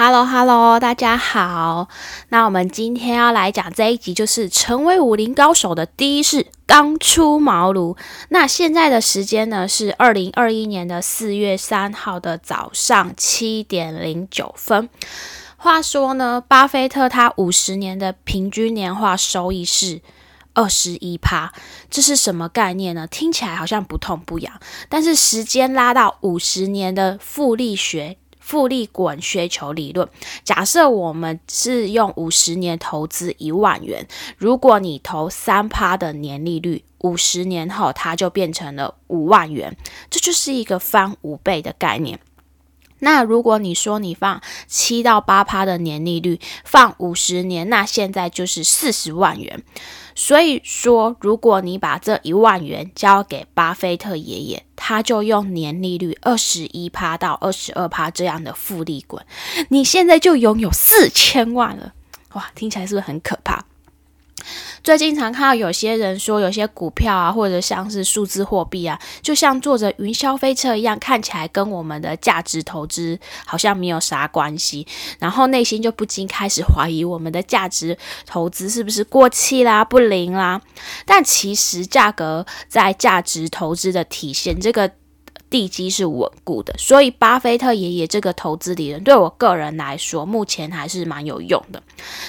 Hello Hello，大家好。那我们今天要来讲这一集，就是成为武林高手的第一式——刚出茅庐。那现在的时间呢是二零二一年的四月三号的早上七点零九分。话说呢，巴菲特他五十年的平均年化收益是二十一趴，这是什么概念呢？听起来好像不痛不痒，但是时间拉到五十年的复利学。复利滚雪球理论，假设我们是用五十年投资一万元，如果你投三趴的年利率，五十年后它就变成了五万元，这就是一个翻五倍的概念。那如果你说你放七到八趴的年利率，放五十年，那现在就是四十万元。所以说，如果你把这一万元交给巴菲特爷爷，他就用年利率二十一趴到二十二趴这样的复利滚，你现在就拥有四千万了。哇，听起来是不是很可怕？最近常看到有些人说，有些股票啊，或者像是数字货币啊，就像坐着云霄飞车一样，看起来跟我们的价值投资好像没有啥关系，然后内心就不禁开始怀疑我们的价值投资是不是过气啦、不灵啦。但其实价格在价值投资的体现，这个地基是稳固的，所以巴菲特爷爷这个投资理论对我个人来说，目前还是蛮有用的。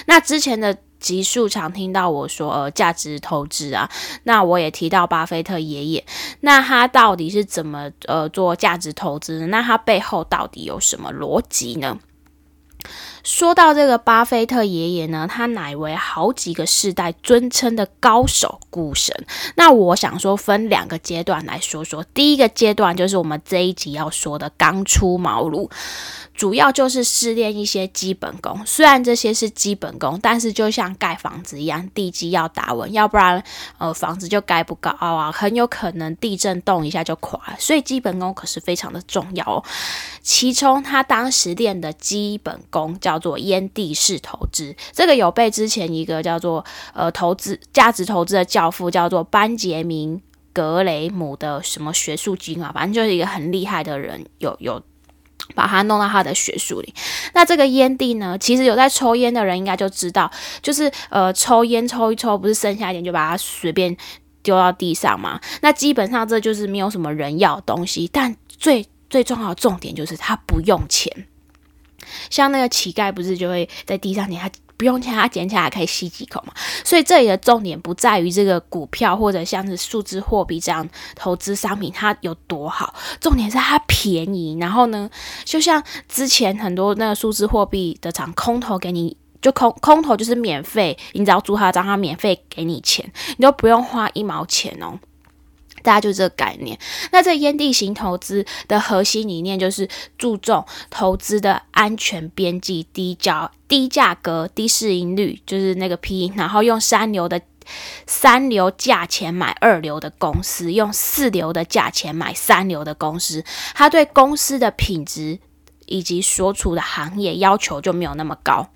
那之前的。极速常听到我说呃价值投资啊，那我也提到巴菲特爷爷，那他到底是怎么呃做价值投资呢？那他背后到底有什么逻辑呢？说到这个巴菲特爷爷呢，他乃为好几个世代尊称的高手股神。那我想说分两个阶段来说说，第一个阶段就是我们这一集要说的刚出茅庐。主要就是试炼一些基本功，虽然这些是基本功，但是就像盖房子一样，地基要打稳，要不然呃房子就盖不高啊，很有可能地震动一下就垮。所以基本功可是非常的重要哦。其中他当时练的基本功叫叫做烟蒂式投资，这个有被之前一个叫做呃投资价值投资的教父叫做班杰明格雷姆的什么学术精啊，反正就是一个很厉害的人，有有。把它弄到他的学术里。那这个烟蒂呢？其实有在抽烟的人应该就知道，就是呃，抽烟抽一抽，不是剩下一点就把它随便丢到地上嘛？那基本上这就是没有什么人要的东西。但最最重要的重点就是它不用钱。像那个乞丐不是就会在地上捡他。不用钱，他捡起来可以吸几口嘛。所以这里的重点不在于这个股票或者像是数字货币这样投资商品它有多好，重点是它便宜。然后呢，就像之前很多那个数字货币的厂空投给你，就空空投就是免费，你只要租他的账号，免费给你钱，你都不用花一毛钱哦。大家就这个概念。那这烟蒂型投资的核心理念就是注重投资的安全边际、低价、低价格、低市盈率，就是那个 P，然后用三流的三流价钱买二流的公司，用四流的价钱买三流的公司。它对公司的品质以及所处的行业要求就没有那么高。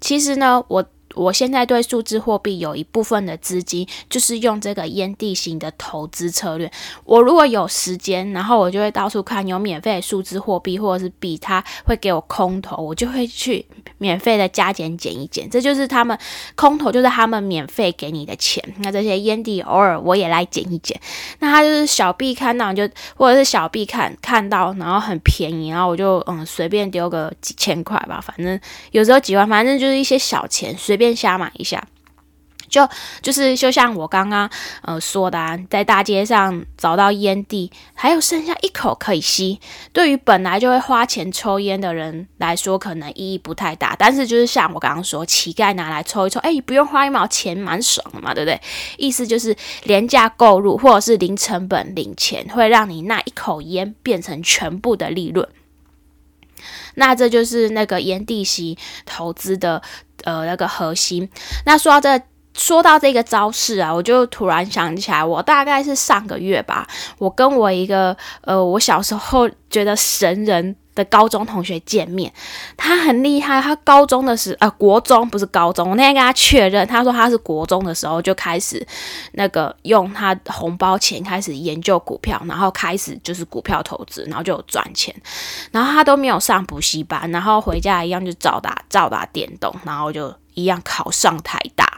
其实呢，我。我现在对数字货币有一部分的资金，就是用这个烟蒂型的投资策略。我如果有时间，然后我就会到处看有免费的数字货币或者是币，它会给我空投，我就会去免费的加减减一减。这就是他们空投，就是他们免费给你的钱。那这些烟蒂偶尔我也来减一减。那他就是小币看到就，或者是小币看看到，然后很便宜，然后我就嗯随便丢个几千块吧，反正有时候几万，反正就是一些小钱随。便瞎买一下，就就是就像我刚刚呃说的，啊，在大街上找到烟蒂，还有剩下一口可以吸，对于本来就会花钱抽烟的人来说，可能意义不太大。但是就是像我刚刚说，乞丐拿来抽一抽，哎，不用花一毛钱，蛮爽的嘛，对不对？意思就是廉价购入或者是零成本领钱，会让你那一口烟变成全部的利润。那这就是那个烟蒂吸投资的呃那个核心。那说到这，说到这个招式啊，我就突然想起来，我大概是上个月吧，我跟我一个呃我小时候觉得神人的高中同学见面，他很厉害。他高中的时，呃，国中不是高中。我那天跟他确认，他说他是国中的时候就开始那个用他红包钱开始研究股票，然后开始就是股票投资，然后就有赚钱。然后他都没有上补习班，然后回家一样就照打照打电动，然后就一样考上台大。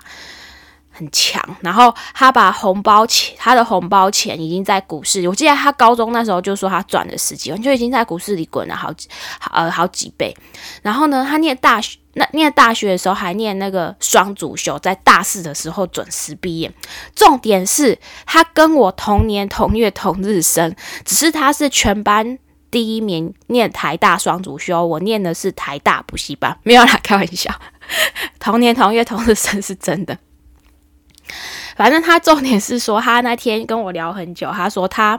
很强，然后他把红包钱，他的红包钱已经在股市。我记得他高中那时候就说他赚了十几万，就已经在股市里滚了好几呃好几倍。然后呢，他念大学，那念大学的时候还念那个双主修，在大四的时候准时毕业。重点是他跟我同年同月同日生，只是他是全班第一名，念台大双主修，我念的是台大补习班，没有啦，开玩笑。同年同月同日生是真的。反正他重点是说，他那天跟我聊很久，他说他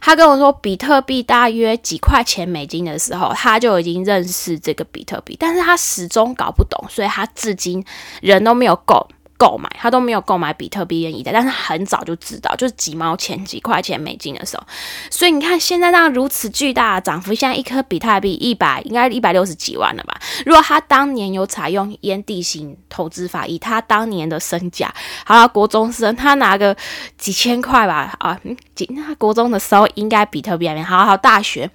他跟我说，比特币大约几块钱美金的时候，他就已经认识这个比特币，但是他始终搞不懂，所以他至今人都没有够。购买他都没有购买比特币跟以太，但是很早就知道，就是几毛钱、几块钱美金的时候，所以你看现在这样如此巨大的涨幅，现在一颗比特币一百，应该一百六十几万了吧？如果他当年有采用烟蒂型投资法，以他当年的身价，好，国中生他拿个几千块吧，啊，几他国中的时候应该比特币还没好好大学。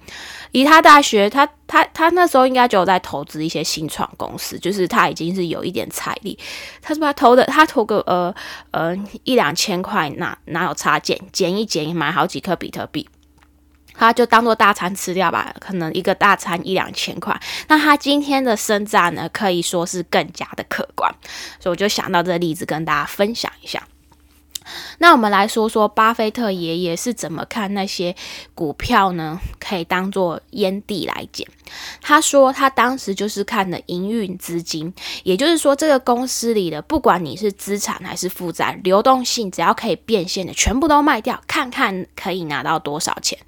以他大学，他他他那时候应该就有在投资一些新创公司，就是他已经是有一点财力。他说他投的，他投个呃呃一两千块，哪哪有差减减一减，买好几颗比特币，他就当做大餐吃掉吧。可能一个大餐一两千块，那他今天的身价呢，可以说是更加的可观。所以我就想到这个例子跟大家分享一下。那我们来说说巴菲特爷爷是怎么看那些股票呢？可以当做烟蒂来捡。他说他当时就是看的营运资金，也就是说这个公司里的不管你是资产还是负债，流动性只要可以变现的，全部都卖掉，看看可以拿到多少钱。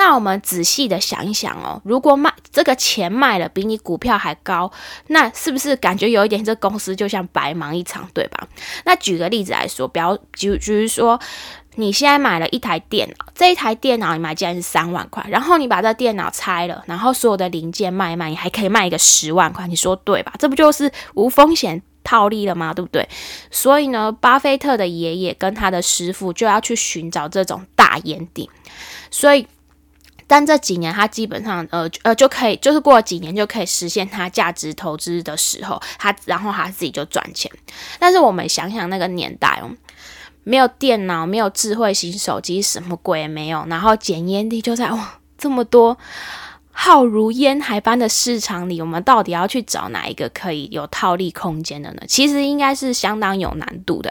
那我们仔细的想一想哦，如果卖这个钱卖了比你股票还高，那是不是感觉有一点这公司就像白忙一场，对吧？那举个例子来说，比如就就是说，你现在买了一台电脑，这一台电脑你买竟然是三万块，然后你把这电脑拆了，然后所有的零件卖一卖，你还可以卖一个十万块，你说对吧？这不就是无风险套利了吗？对不对？所以呢，巴菲特的爷爷跟他的师傅就要去寻找这种大烟顶，所以。但这几年，他基本上，呃呃，就可以，就是过了几年就可以实现他价值投资的时候，他然后他自己就赚钱。但是我们想想那个年代哦，没有电脑，没有智慧型手机，什么鬼也没有，然后捡烟蒂就在哇这么多。浩如烟海般的市场里，我们到底要去找哪一个可以有套利空间的呢？其实应该是相当有难度的。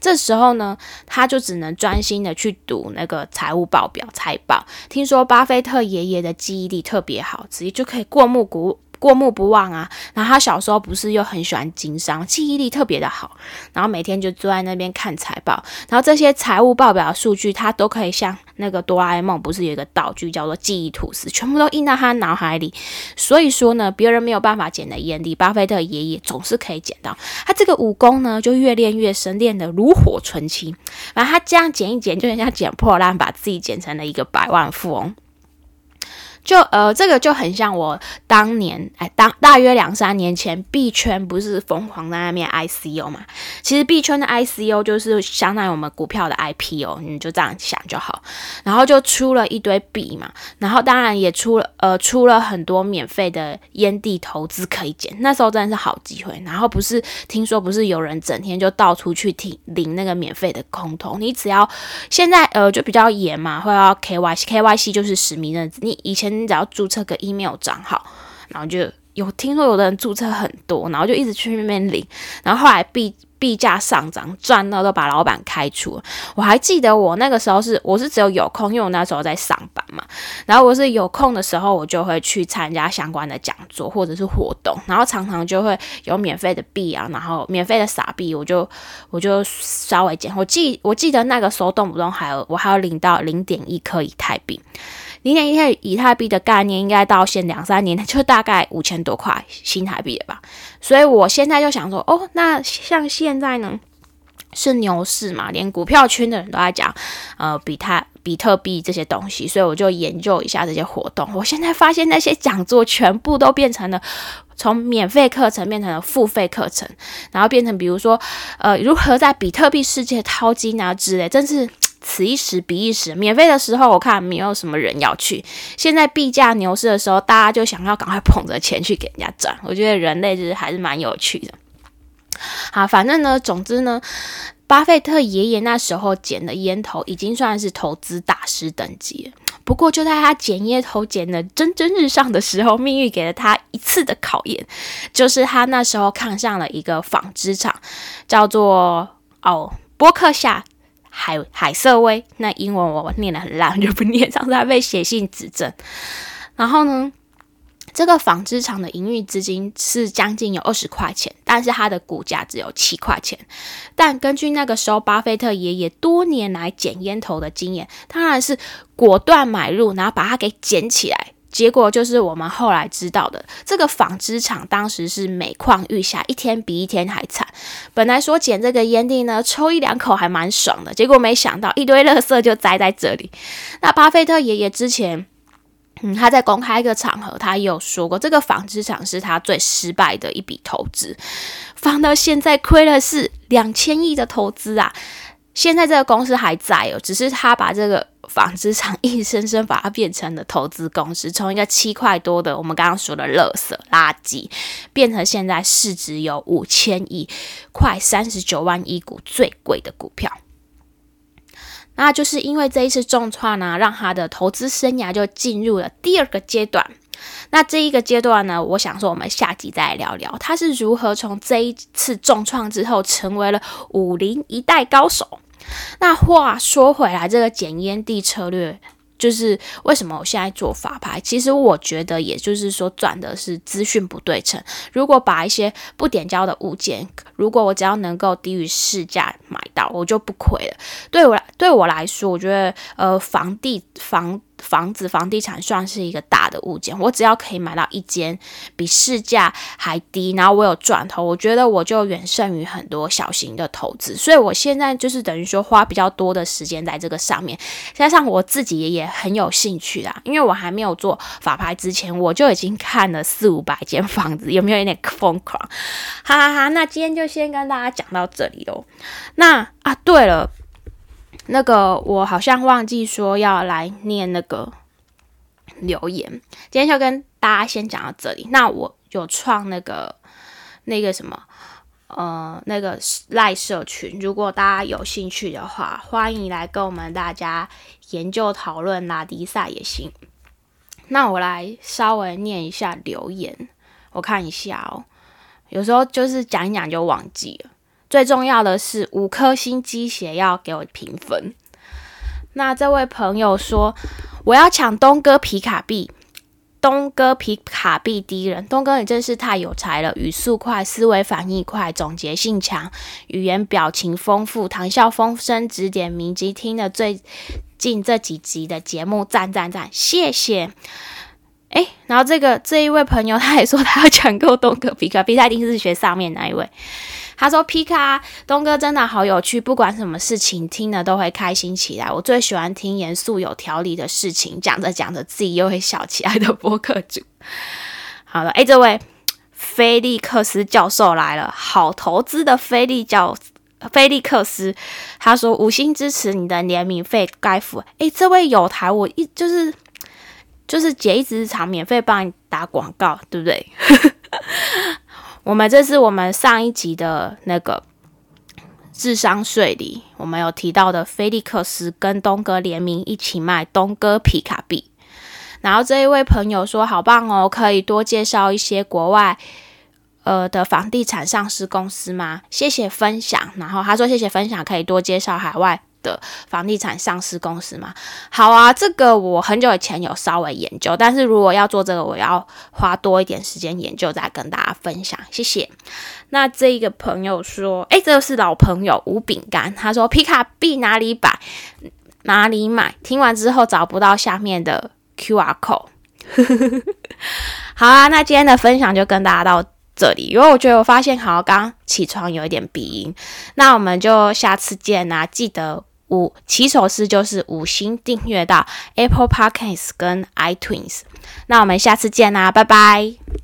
这时候呢，他就只能专心的去读那个财务报表、财报。听说巴菲特爷爷的记忆力特别好，直接就可以过目不过目不忘啊！然后他小时候不是又很喜欢经商，记忆力特别的好，然后每天就坐在那边看财报，然后这些财务报表数据他都可以像那个哆啦 A 梦不是有一个道具叫做记忆吐司，全部都印到他脑海里。所以说呢，别人没有办法捡的眼里，巴菲特爷爷总是可以捡到。他这个武功呢，就越练越深，练得炉火纯青。反正他这样捡一捡，就像捡破烂，把自己捡成了一个百万富翁。就呃，这个就很像我当年，哎，当大约两三年前，币圈不是疯狂在那边 ICO 嘛？其实币圈的 ICO 就是相当于我们股票的 IPO，你就这样想就好。然后就出了一堆币嘛，然后当然也出了呃，出了很多免费的烟蒂投资可以捡。那时候真的是好机会。然后不是听说不是有人整天就到处去领领那个免费的空投？你只要现在呃就比较严嘛，会要 KYC，KYC 就是实名认证。你以前。你只要注册个 email 账号，然后就有听说有的人注册很多，然后就一直去那边领，然后后来币币价上涨，赚到都把老板开除。我还记得我那个时候是我是只有有空，因为我那时候在上班嘛，然后我是有空的时候，我就会去参加相关的讲座或者是活动，然后常常就会有免费的币啊，然后免费的傻币，我就我就稍微捡。我记我记得那个时候动不动还有我还要领到零点一颗以太币。零点一太以太币的概念，应该到现两三年，就大概五千多块新台币了吧。所以我现在就想说，哦，那像现在呢，是牛市嘛，连股票圈的人都在讲，呃，比特比特币这些东西，所以我就研究一下这些活动。我现在发现那些讲座全部都变成了从免费课程变成了付费课程，然后变成比如说呃如何在比特币世界淘金啊之类，真是。此一时彼一时，免费的时候我看没有什么人要去。现在币价牛市的时候，大家就想要赶快捧着钱去给人家赚。我觉得人类就是还是蛮有趣的。好，反正呢，总之呢，巴菲特爷爷那时候捡的烟头已经算是投资大师等级。不过就在他捡烟头捡的蒸蒸日上的时候，命运给了他一次的考验，就是他那时候看上了一个纺织厂，叫做哦波克夏。海海瑟威，那英文我念的很烂，就不念。上次还被写信指正。然后呢，这个纺织厂的营运资金是将近有二十块钱，但是它的股价只有七块钱。但根据那个时候巴菲特爷爷多年来捡烟头的经验，当然是果断买入，然后把它给捡起来。结果就是我们后来知道的，这个纺织厂当时是每况愈下，一天比一天还惨。本来说捡这个烟蒂呢，抽一两口还蛮爽的，结果没想到一堆垃圾就栽在这里。那巴菲特爷爷之前，嗯，他在公开一个场合，他有说过，这个纺织厂是他最失败的一笔投资，放到现在亏了是两千亿的投资啊。现在这个公司还在哦，只是他把这个。纺织厂硬生生把它变成了投资公司，从一个七块多的我们刚刚说的垃圾垃圾，变成现在市值有五千亿、快三十九万亿股最贵的股票。那就是因为这一次重创呢，让他的投资生涯就进入了第二个阶段。那这一个阶段呢，我想说我们下集再来聊聊，他是如何从这一次重创之后成为了武林一代高手。那话说回来，这个捡烟蒂策略就是为什么我现在做法牌？其实我觉得，也就是说赚的是资讯不对称。如果把一些不点交的物件，如果我只要能够低于市价买到，我就不亏了。对我来对我来说，我觉得呃，房地房。房子、房地产算是一个大的物件，我只要可以买到一间比市价还低，然后我有赚头，我觉得我就远胜于很多小型的投资。所以我现在就是等于说花比较多的时间在这个上面，加上我自己也很有兴趣啦，因为我还没有做法拍之前，我就已经看了四五百间房子，有没有一点疯狂？哈哈哈！那今天就先跟大家讲到这里哦。那啊，对了。那个我好像忘记说要来念那个留言，今天就跟大家先讲到这里。那我有创那个那个什么呃那个赖社群，如果大家有兴趣的话，欢迎来跟我们大家研究讨论拉迪赛也行。那我来稍微念一下留言，我看一下哦，有时候就是讲一讲就忘记了。最重要的是五颗星鸡血要给我评分。那这位朋友说：“我要抢东哥皮卡币，东哥皮卡币第一人。东哥，你真是太有才了，语速快，思维反应快，总结性强，语言表情丰富，谈笑风生，指点迷津。听了最近这几集的节目，赞赞赞，谢谢。哎，然后这个这一位朋友他也说他要抢购东哥皮卡币，他一定是学上面那一位。”他说：“皮卡东哥真的好有趣，不管什么事情听了都会开心起来。我最喜欢听严肃有条理的事情，讲着讲着自己又会笑起来的播客主。好了，哎，这位菲利克斯教授来了，好投资的菲利教菲利克斯，他说五星支持你的联名费该付。哎，这位有台，我一就是就是姐一直常免费帮你打广告，对不对？”我们这是我们上一集的那个智商税里，我们有提到的菲利克斯跟东哥联名一起卖东哥皮卡币。然后这一位朋友说：“好棒哦，可以多介绍一些国外呃的房地产上市公司吗？”谢谢分享。然后他说：“谢谢分享，可以多介绍海外。”的房地产上市公司吗？好啊，这个我很久以前有稍微研究，但是如果要做这个，我要花多一点时间研究，再跟大家分享。谢谢。那这一个朋友说，哎，这个是老朋友吴饼干，他说皮卡币哪里摆，哪里买？听完之后找不到下面的 Q R code。好啊，那今天的分享就跟大家到这里，因为我觉得我发现好像刚起床有一点鼻音，那我们就下次见啊！记得。五起手式就是五星订阅到 Apple Podcasts 跟 iTunes。那我们下次见啦，拜拜。